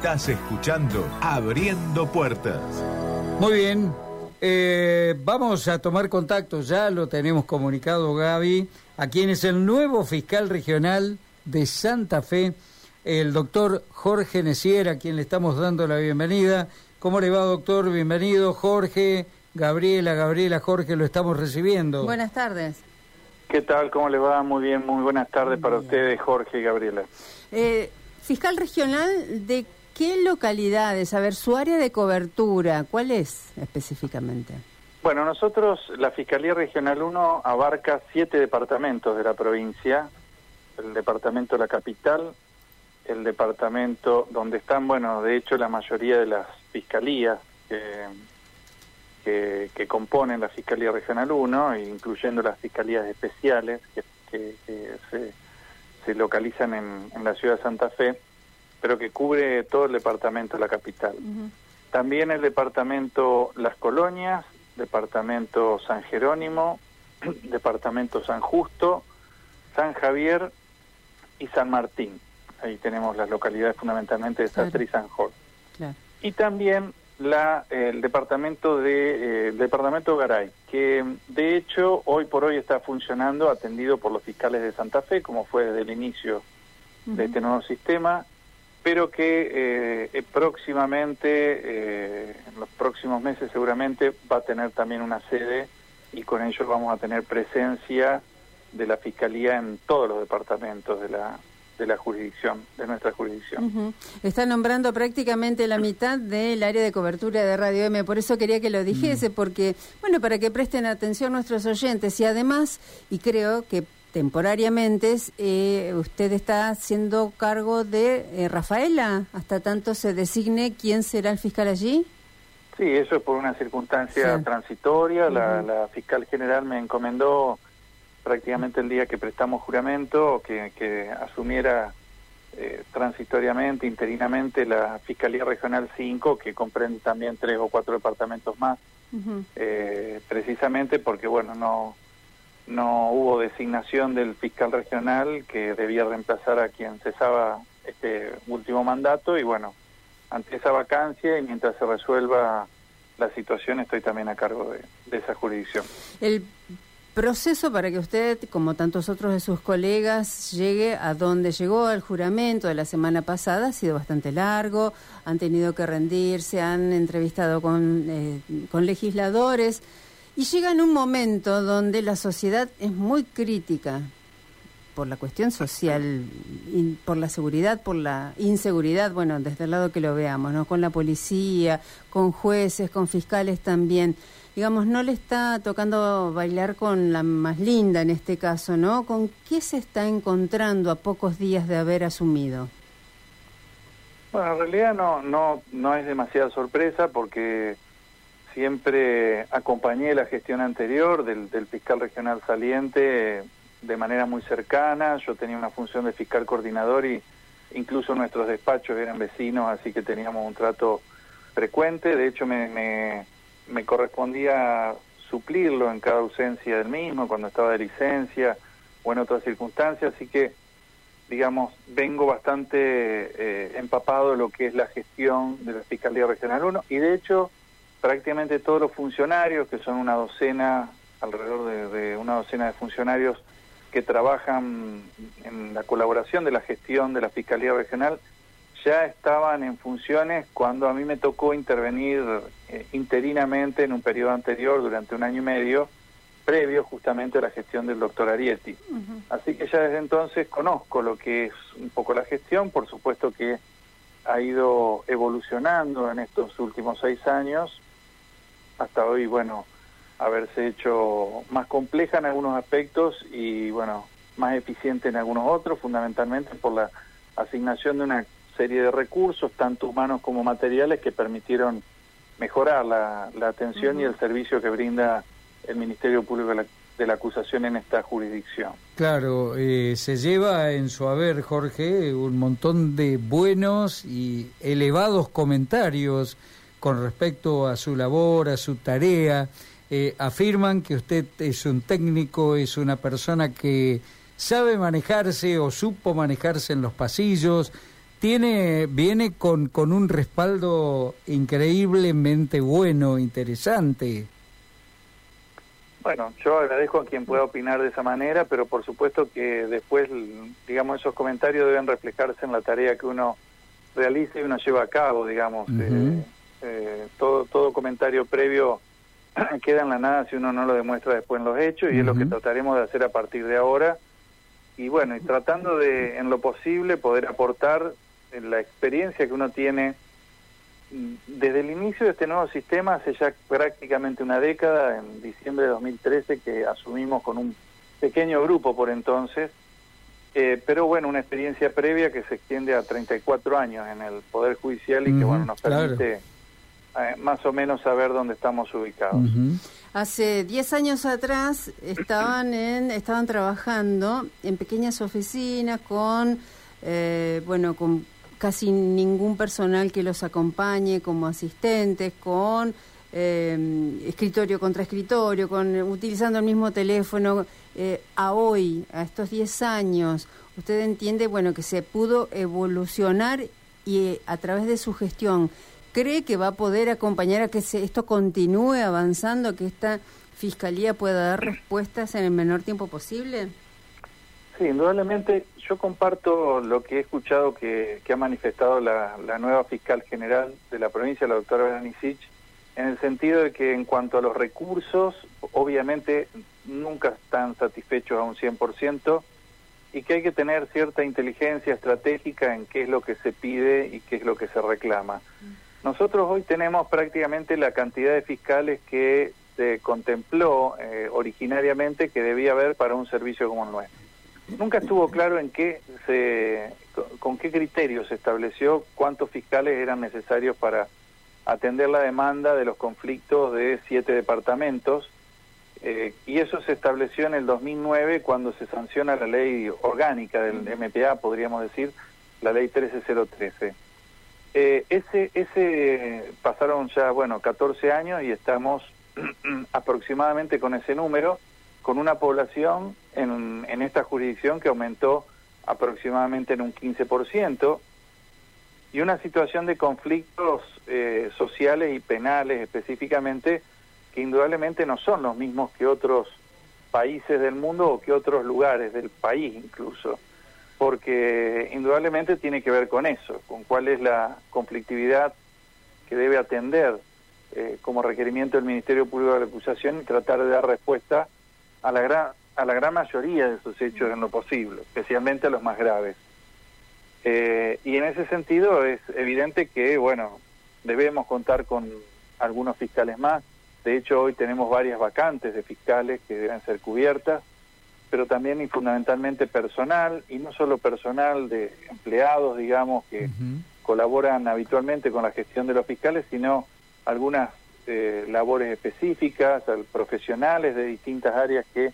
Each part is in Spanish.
Estás escuchando Abriendo Puertas. Muy bien. Eh, vamos a tomar contacto, ya lo tenemos comunicado Gaby, a quien es el nuevo fiscal regional de Santa Fe, el doctor Jorge Neciera, a quien le estamos dando la bienvenida. ¿Cómo le va, doctor? Bienvenido, Jorge, Gabriela, Gabriela, Jorge, lo estamos recibiendo. Buenas tardes. ¿Qué tal? ¿Cómo le va? Muy bien, muy buenas tardes para ustedes, Jorge y Gabriela. Eh, fiscal regional, ¿de qué localidades? A ver, su área de cobertura, ¿cuál es específicamente? Bueno, nosotros, la Fiscalía Regional 1 abarca siete departamentos de la provincia, el departamento de la capital, el departamento donde están, bueno, de hecho la mayoría de las fiscalías que, que, componen la Fiscalía Regional 1, incluyendo las fiscalías especiales que, se, se, localizan en, en, la ciudad de Santa Fe, pero que cubre todo el departamento de la capital. También el departamento Las Colonias, departamento San Jerónimo, departamento San Justo, San Javier y San Martín. Ahí tenemos las localidades fundamentalmente de Sastre y San Jorge. Y también la, el departamento de eh, departamento Garay, que de hecho hoy por hoy está funcionando atendido por los fiscales de Santa Fe, como fue desde el inicio de este nuevo sistema, pero que eh, eh, próximamente, en los próximos meses seguramente, va a tener también una sede y con ello vamos a tener presencia de la Fiscalía en todos los departamentos de la, de la jurisdicción, de nuestra jurisdicción. Está nombrando prácticamente la mitad del área de cobertura de Radio M, por eso quería que lo dijese, mm. porque, bueno, para que presten atención nuestros oyentes y además, y creo que temporariamente eh, usted está haciendo cargo de eh, Rafaela, hasta tanto se designe quién será el fiscal allí. Sí, eso es por una circunstancia transitoria. la, la fiscal general me encomendó prácticamente el día que prestamos juramento, que, que asumiera eh, transitoriamente, interinamente, la Fiscalía Regional 5, que comprende también tres o cuatro departamentos más, eh, precisamente porque, bueno, no, no hubo designación del fiscal regional que debía reemplazar a quien cesaba este último mandato y, bueno, ante esa vacancia y mientras se resuelva la situación estoy también a cargo de, esa jurisdicción. El proceso para que usted, como tantos otros de sus colegas, llegue a donde llegó al juramento de la semana pasada ha sido bastante largo, han tenido que rendirse, han entrevistado con, eh, con legisladores y llega en un momento donde la sociedad es muy crítica por la cuestión social, por la seguridad, por la inseguridad, bueno, desde el lado que lo veamos, ¿no? Con la policía, con jueces, con fiscales también digamos, no le está tocando bailar con la más linda en este caso, ¿no? ¿Con qué se está encontrando a pocos días de haber asumido? Bueno, en realidad no, no, no es demasiada sorpresa porque siempre acompañé la gestión anterior del, del fiscal regional saliente de manera muy cercana. Yo tenía una función de fiscal coordinador y incluso nuestros despachos eran vecinos, así que teníamos un trato frecuente. De hecho, me, me me correspondía suplirlo en cada ausencia del mismo, cuando estaba de licencia o en otras circunstancias, así que, digamos, vengo bastante eh, empapado de lo que es la gestión de la Fiscalía Regional 1 y de hecho prácticamente todos los funcionarios, que son una docena, alrededor de una docena de funcionarios que trabajan en la colaboración de la gestión de la Fiscalía Regional, ya estaban en funciones cuando a mí me tocó intervenir eh, interinamente en un periodo anterior durante un año y medio, previo justamente a la gestión del doctor Arietti. Así que ya desde entonces conozco lo que es un poco la gestión, por supuesto que ha ido evolucionando en estos últimos seis años, hasta hoy, bueno, haberse hecho más compleja en algunos aspectos y, bueno, más eficiente en algunos otros, fundamentalmente por la asignación de una serie de recursos, tanto humanos como materiales, que permitieron mejorar la, atención y el servicio que brinda el Ministerio Público de la, Acusación en esta jurisdicción. Claro, eh, se lleva en su haber, Jorge, un montón de buenos y elevados comentarios con respecto a su labor, a su tarea. Eh, afirman que usted es un técnico, es una persona que sabe manejarse o supo manejarse en los pasillos, tiene viene con, con un respaldo increíblemente bueno, interesante. Bueno, yo agradezco a quien pueda opinar de esa manera, pero por supuesto que después, digamos, esos comentarios deben reflejarse en la tarea que uno realiza y uno lleva a cabo, digamos. eh, todo, comentario previo queda en la nada si uno no lo demuestra después en los hechos y es lo que trataremos de hacer a partir de ahora. Y bueno, y tratando de, en lo posible, poder aportar la experiencia que uno tiene desde el inicio de este nuevo sistema, hace ya prácticamente una década, en diciembre de 2013, que asumimos con un pequeño grupo por entonces, eh, pero bueno, una experiencia previa que se extiende a 34 años en el Poder Judicial y que bueno nos permite eh, más o menos saber dónde estamos ubicados. Hace 10 años atrás estaban en estaban trabajando en pequeñas oficinas con eh, bueno con casi ningún personal que los acompañe como asistentes, con eh, escritorio contra escritorio, con utilizando el mismo teléfono. Eh, a hoy, a estos 10 años, usted entiende, bueno, que se pudo evolucionar y eh, a través de su gestión, ¿cree que va a poder acompañar a que se, esto continúe avanzando, que esta fiscalía pueda dar respuestas en el menor tiempo posible? Sí, indudablemente yo comparto lo que he escuchado que, ha manifestado la, nueva fiscal general de la provincia, la doctora Beranicic, en el sentido de que en cuanto a los recursos, obviamente nunca están satisfechos a un 100% y que hay que tener cierta inteligencia estratégica en qué es lo que se pide y qué es lo que se reclama. Nosotros hoy tenemos prácticamente la cantidad de fiscales que se contempló eh, originariamente que debía haber para un servicio como el nuestro. Nunca estuvo claro en qué se, con qué criterios se estableció cuántos fiscales eran necesarios para atender la demanda de los conflictos de siete departamentos. Eh, y eso se estableció en el 2009 cuando se sanciona la ley orgánica del MPA, podríamos decir, la ley 13013. Eh, ese, ese pasaron ya, bueno, 14 años y estamos aproximadamente con ese número con una población en, en esta jurisdicción que aumentó aproximadamente en un 15%, y una situación de conflictos eh, sociales y penales específicamente que indudablemente no son los mismos que otros países del mundo o que otros lugares del país incluso, porque indudablemente tiene que ver con eso, con cuál es la conflictividad que debe atender eh, como requerimiento del Ministerio Público de la Acusación y tratar de dar respuesta a la gran, a la gran mayoría de esos hechos en lo posible, especialmente a los más graves. Eh, y en ese sentido es evidente que, bueno, debemos contar con algunos fiscales más. De hecho, hoy tenemos varias vacantes de fiscales que deben ser cubiertas, pero también y fundamentalmente personal, y no solo personal de empleados, digamos, que colaboran habitualmente con la gestión de los fiscales, sino algunas eh, labores específicas, profesionales de distintas áreas que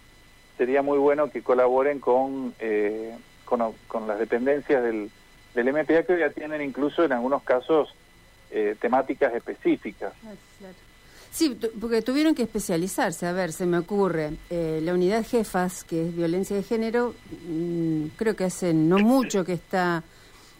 sería muy bueno que colaboren con, eh, con, las dependencias del, del MPA que ya tienen incluso en algunos casos eh, temáticas específicas. Sí, porque tuvieron que especializarse. A ver, se me ocurre, la unidad jefas, que es violencia de género, mm, creo que hace no mucho que está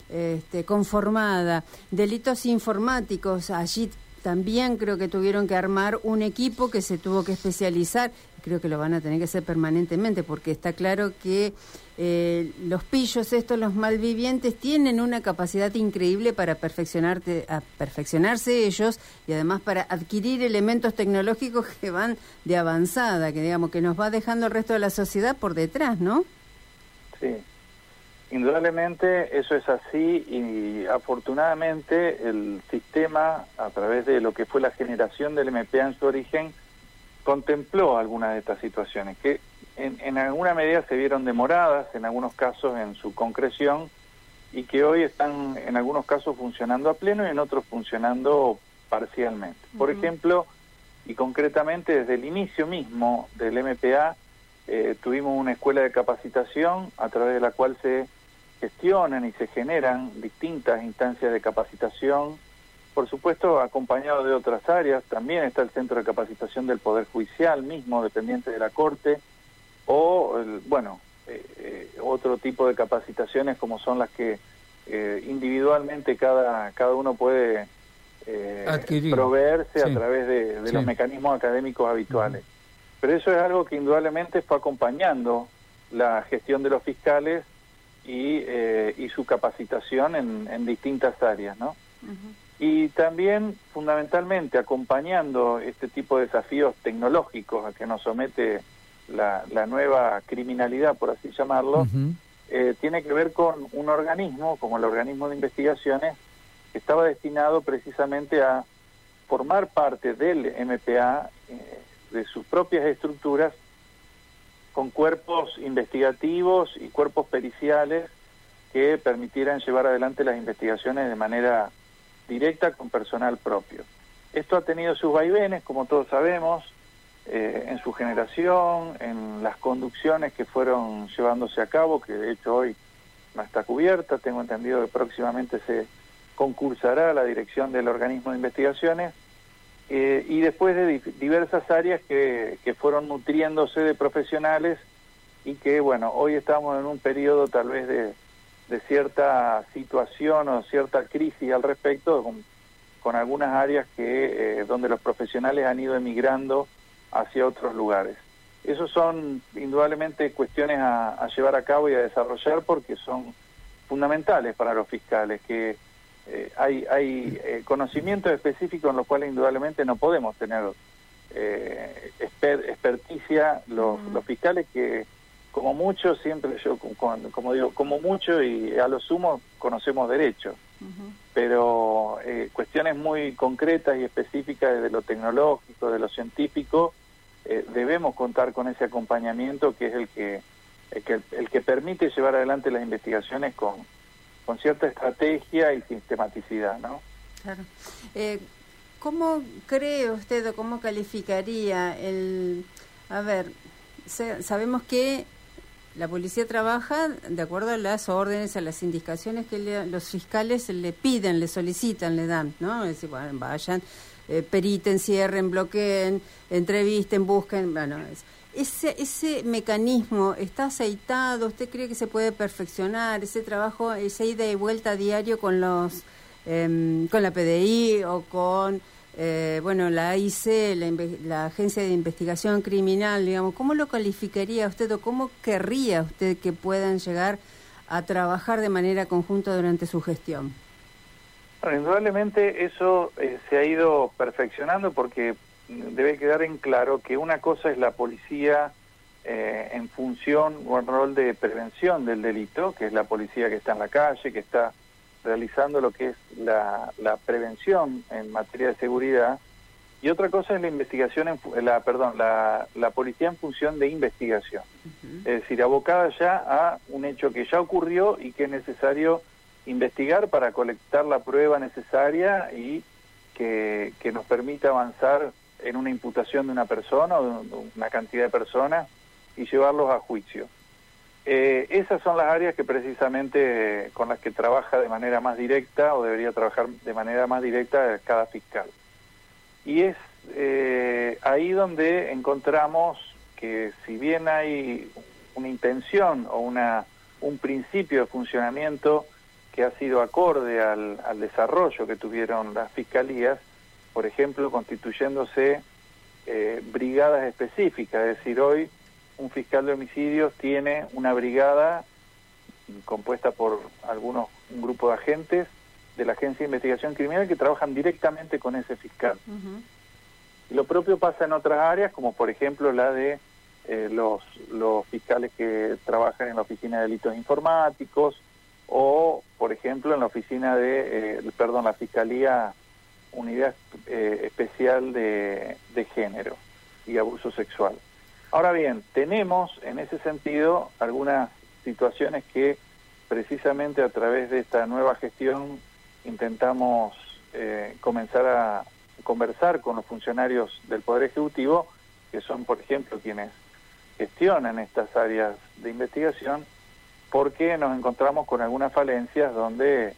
este, conformada. Delitos informáticos, allí también creo que tuvieron que armar un equipo que se tuvo que especializar. Creo que lo van a tener que hacer permanentemente porque está claro que eh, los pillos, estos, los malvivientes, tienen una capacidad increíble para perfeccionarte, a perfeccionarse ellos y además para adquirir elementos tecnológicos que van de avanzada, que digamos que nos va dejando el resto de la sociedad por detrás, ¿no? Sí, Indudablemente eso es así y afortunadamente el sistema, a través de lo que fue la generación del MPA en su origen, contempló algunas de estas situaciones que en, en alguna medida se vieron demoradas, en algunos casos en su concreción, y que hoy están en algunos casos funcionando a pleno y en otros funcionando parcialmente. Por ejemplo, y concretamente desde el inicio mismo del MPA, eh, tuvimos una escuela de capacitación a través de la cual se gestionan y se generan distintas instancias de capacitación, por supuesto acompañado de otras áreas, también está el Centro de Capacitación del Poder Judicial mismo, dependiente de la Corte, o, bueno, eh, eh, otro tipo de capacitaciones como son las que eh, individualmente cada, cada uno puede eh, proveerse a través de, los mecanismos académicos habituales. Pero eso es algo que indudablemente fue acompañando la gestión de los fiscales y, eh, y su capacitación en, en, distintas áreas, ¿no? Y también, fundamentalmente, acompañando este tipo de desafíos tecnológicos a que nos somete la, la nueva criminalidad, por así llamarlo, eh, tiene que ver con un organismo, como el organismo de investigaciones, que estaba destinado precisamente a formar parte del MPA, eh, de sus propias estructuras, con cuerpos investigativos y cuerpos periciales que permitieran llevar adelante las investigaciones de manera directa con personal propio. Esto ha tenido sus vaivenes, como todos sabemos, eh, en su generación, en las conducciones que fueron llevándose a cabo, que de hecho hoy no está cubierta, tengo entendido que próximamente se concursará la dirección del organismo de investigaciones, eh, y después de diversas áreas que, que fueron nutriéndose de profesionales y que, bueno, hoy estamos en un periodo tal vez de, de cierta situación o cierta crisis al respecto, con, algunas áreas que eh, donde los profesionales han ido emigrando hacia otros lugares. Esos son indudablemente cuestiones a, llevar a cabo y a desarrollar porque son fundamentales para los fiscales, que eh, hay, hay eh, conocimientos específicos en los cuales indudablemente no podemos tener eh, experticia los, los fiscales que como mucho siempre yo como, digo como mucho y a lo sumo conocemos derecho. Pero eh, cuestiones muy concretas y específicas de lo tecnológico de lo científico eh, debemos contar con ese acompañamiento que es el que, el que, permite llevar adelante las investigaciones con, con cierta estrategia y sistematicidad, ¿no? Claro. Eh, ¿Cómo cree usted o cómo calificaría el... A ver, sabemos que la policía trabaja de acuerdo a las órdenes, a las indicaciones que los fiscales le piden, le solicitan, le dan, ¿no? Es decir, bueno, vayan eh, periten, cierren, bloqueen, entrevisten, busquen, bueno, ese, ese mecanismo está aceitado, ¿usted cree que se puede perfeccionar ese trabajo, esa ida y vuelta diario con los em, con la PDI o con eh, bueno la AIC, la, la, Agencia de Investigación Criminal, digamos, ¿cómo lo calificaría usted o cómo querría usted que puedan llegar a trabajar de manera conjunta durante su gestión? indudablemente eso eh, se ha ido perfeccionando porque debe quedar en claro que una cosa es la policía eh, en función o en rol de prevención del delito, que es la policía que está en la calle, que está realizando lo que es la, prevención en materia de seguridad, y otra cosa es la investigación, en, la, perdón, la, la policía en función de investigación, es decir, abocada ya a un hecho que ya ocurrió y que es necesario investigar para colectar la prueba necesaria y que, nos permita avanzar en una imputación de una persona o de una cantidad de personas y llevarlos a juicio. Eh, esas son las áreas que precisamente con las que trabaja de manera más directa o debería trabajar de manera más directa cada fiscal. Y es eh, ahí donde encontramos que si bien hay una intención o una, un principio de funcionamiento que ha sido acorde al, desarrollo que tuvieron las fiscalías, por ejemplo, constituyéndose eh, brigadas específicas, es decir, hoy un fiscal de homicidios tiene una brigada compuesta por algunos, un grupo de agentes de la Agencia de Investigación Criminal que trabajan directamente con ese fiscal. Y lo propio pasa en otras áreas, como por ejemplo la de eh, los, los fiscales que trabajan en la Oficina de Delitos Informáticos, o, por ejemplo, en la oficina de, eh, perdón, la Fiscalía Unidad eh, Especial de, de Género y Abuso Sexual. Ahora bien, tenemos en ese sentido algunas situaciones que precisamente a través de esta nueva gestión intentamos eh, comenzar a conversar con los funcionarios del Poder Ejecutivo, que son, por ejemplo, quienes gestionan estas áreas de investigación, porque nos encontramos con algunas falencias donde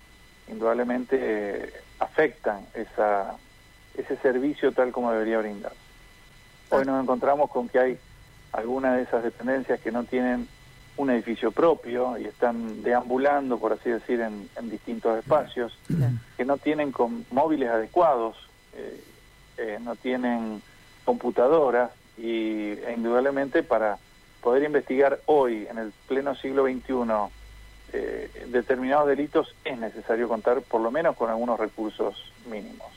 indudablemente eh, afectan esa, ese servicio tal como debería brindar. Hoy nos encontramos con que hay algunas de esas dependencias que no tienen un edificio propio y están deambulando, por así decir, en, distintos espacios, que no tienen móviles adecuados, eh, eh, no tienen computadoras y e indudablemente para poder investigar hoy, en el pleno siglo XXI, eh, determinados delitos es necesario contar por lo menos con algunos recursos mínimos.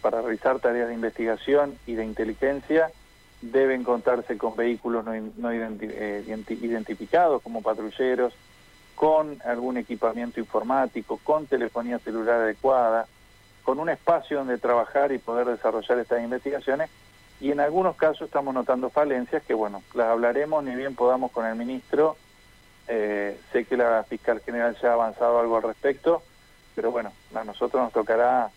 para realizar tareas de investigación y de inteligencia deben contarse con vehículos no, eh, identificados como patrulleros, con algún equipamiento informático, con telefonía celular adecuada, con un espacio donde trabajar y poder desarrollar estas investigaciones. Y en algunos casos estamos notando falencias que, bueno, las hablaremos ni bien podamos con el ministro. Eh, sé que la fiscal general ya ha avanzado algo al respecto, pero bueno, a nosotros nos tocará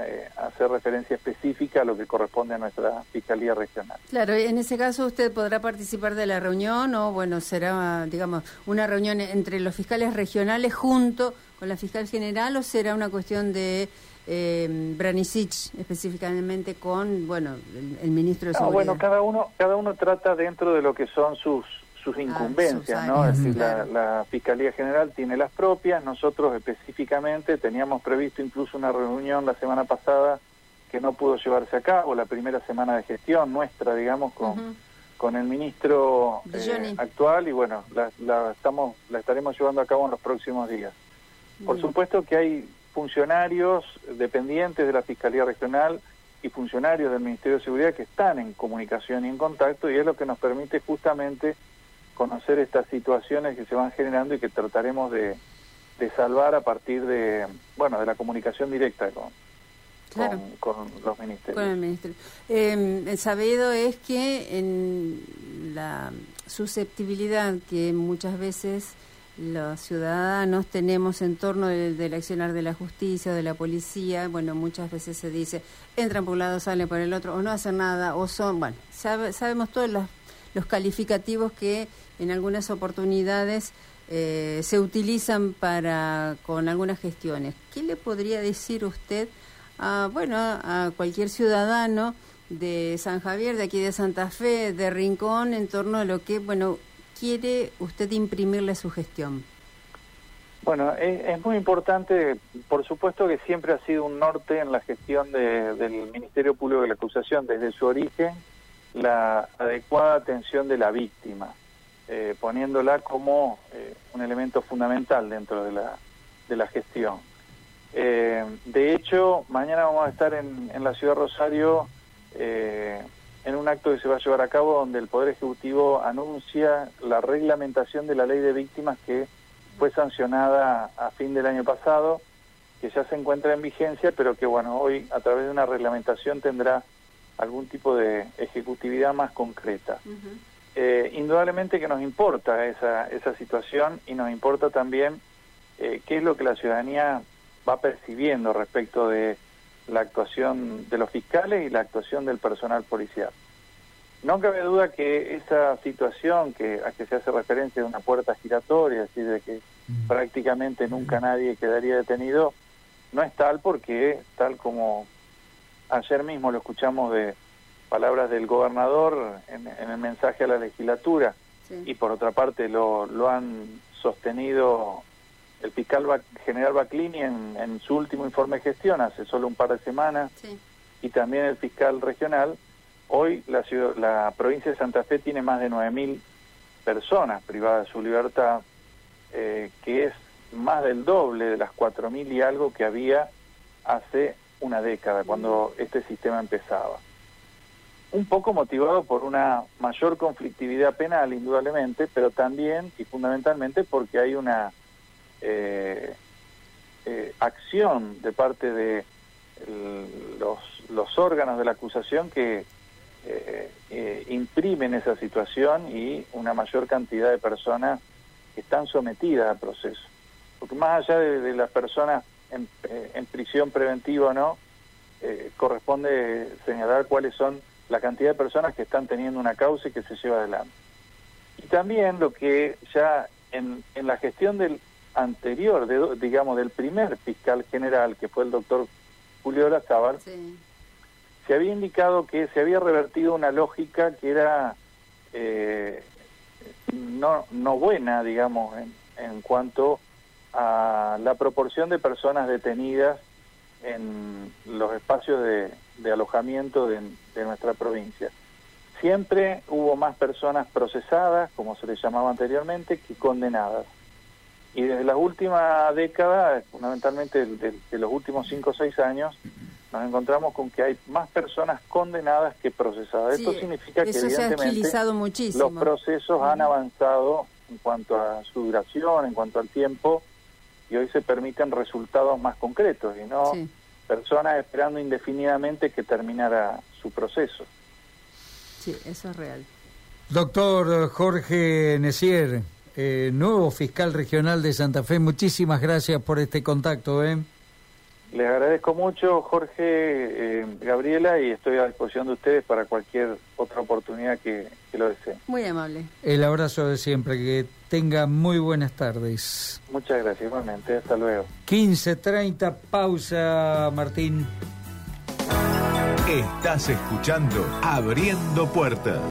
eh, hacer referencia específica a lo que corresponde a nuestra Fiscalía Regional. Claro, en ese caso usted podrá participar de la reunión o, bueno, será, digamos, una reunión entre los fiscales regionales junto con la fiscal general o será una cuestión de eh, Branicic específicamente con, bueno, el, ministro de Seguridad. bueno, cada uno, cada uno trata dentro de lo que son sus sus ah, incumbencias, ¿no? Es decir, la, Fiscalía General tiene las propias, nosotros específicamente teníamos previsto incluso una reunión la semana pasada que no pudo llevarse a cabo, la primera semana de gestión nuestra, digamos, con, con el ministro eh, actual y bueno, la, estamos, la estaremos llevando a cabo en los próximos días. Por supuesto que hay funcionarios dependientes de la Fiscalía Regional y funcionarios del Ministerio de Seguridad que están en comunicación y en contacto y es lo que nos permite justamente conocer estas situaciones que se van generando y que trataremos de, salvar a partir de, bueno, de la comunicación directa con, con, los ministerios. Con el ministerio. Eh, sabido es que en la susceptibilidad que muchas veces los ciudadanos tenemos en torno del accionar de la justicia, de la policía, bueno, muchas veces se dice, entran por un lado, salen por el otro, o no hacen nada, o son, bueno, sabemos todos los, los calificativos que en algunas oportunidades eh, se utilizan para con algunas gestiones. ¿Qué le podría decir usted a, bueno, a cualquier ciudadano de San Javier, de aquí de Santa Fe, de Rincón, en torno a lo que, bueno, quiere usted imprimirle su gestión? Bueno, es, muy importante, por supuesto que siempre ha sido un norte en la gestión del Ministerio Público de la Acusación, desde su origen, la adecuada atención de la víctima. Eh, poniéndola como eh, un elemento fundamental dentro de la, de la gestión. Eh, de hecho, mañana vamos a estar en, en la ciudad de Rosario en un acto que se va a llevar a cabo donde el Poder Ejecutivo anuncia la reglamentación de la ley de víctimas que fue sancionada a fin del año pasado, que ya se encuentra en vigencia, pero que bueno, hoy a través de una reglamentación tendrá algún tipo de ejecutividad más concreta. Eh, indudablemente que nos importa esa, esa situación y nos importa también eh, qué es lo que la ciudadanía va percibiendo respecto de la actuación de los fiscales y la actuación del personal policial. No cabe duda que esa situación que a que se hace referencia de una puerta giratoria, es decir, de que prácticamente nunca nadie quedaría detenido, no es tal porque, tal como ayer mismo lo escuchamos de palabras del gobernador en, el mensaje a la legislatura. Y por otra parte lo, lo han sostenido el fiscal general Baclini en, su último informe de gestión hace solo un par de semanas. Y también el fiscal regional. Hoy la, ciudad, la provincia de Santa Fe tiene más de 9.000 personas privadas de su libertad, eh, que es más del doble de las 4.000 y algo que había hace una década, cuando este sistema empezaba un poco motivado por una mayor conflictividad penal, indudablemente, pero también y fundamentalmente porque hay una eh, eh, acción de parte de los, los, órganos de la acusación que eh, imprimen esa situación y una mayor cantidad de personas que están sometidas al proceso. Porque más allá de, las personas en, en, prisión preventiva o no, corresponde señalar cuáles son la cantidad de personas que están teniendo una causa y que se lleva adelante. Y también lo que ya en, en la gestión del anterior, de, digamos, del primer fiscal general, que fue el doctor Julio Lazábal, se había indicado que se había revertido una lógica que era eh, no, no buena, digamos, en, en cuanto a la proporción de personas detenidas en los espacios de, de alojamiento de, de, nuestra provincia. Siempre hubo más personas procesadas, como se les llamaba anteriormente, que condenadas. Y desde la última década, fundamentalmente de, de los últimos cinco o seis años, nos encontramos con que hay más personas condenadas que procesadas. Sí, Esto significa que evidentemente los procesos han avanzado en cuanto a su duración, en cuanto al tiempo, y hoy se permiten resultados más concretos y no Sí. personas esperando indefinidamente que terminara su proceso. Sí, eso es real. Doctor Jorge Necier, eh, nuevo fiscal regional de Santa Fe, muchísimas gracias por este contacto. ¿eh? Les agradezco mucho, Jorge, eh, Gabriela, y estoy a disposición de ustedes para cualquier otra oportunidad que, que lo deseen. Muy amable. El abrazo de siempre, que tenga muy buenas tardes. Muchas gracias, igualmente. Hasta luego. 15.30, pausa, Martín. Estás escuchando Abriendo Puertas.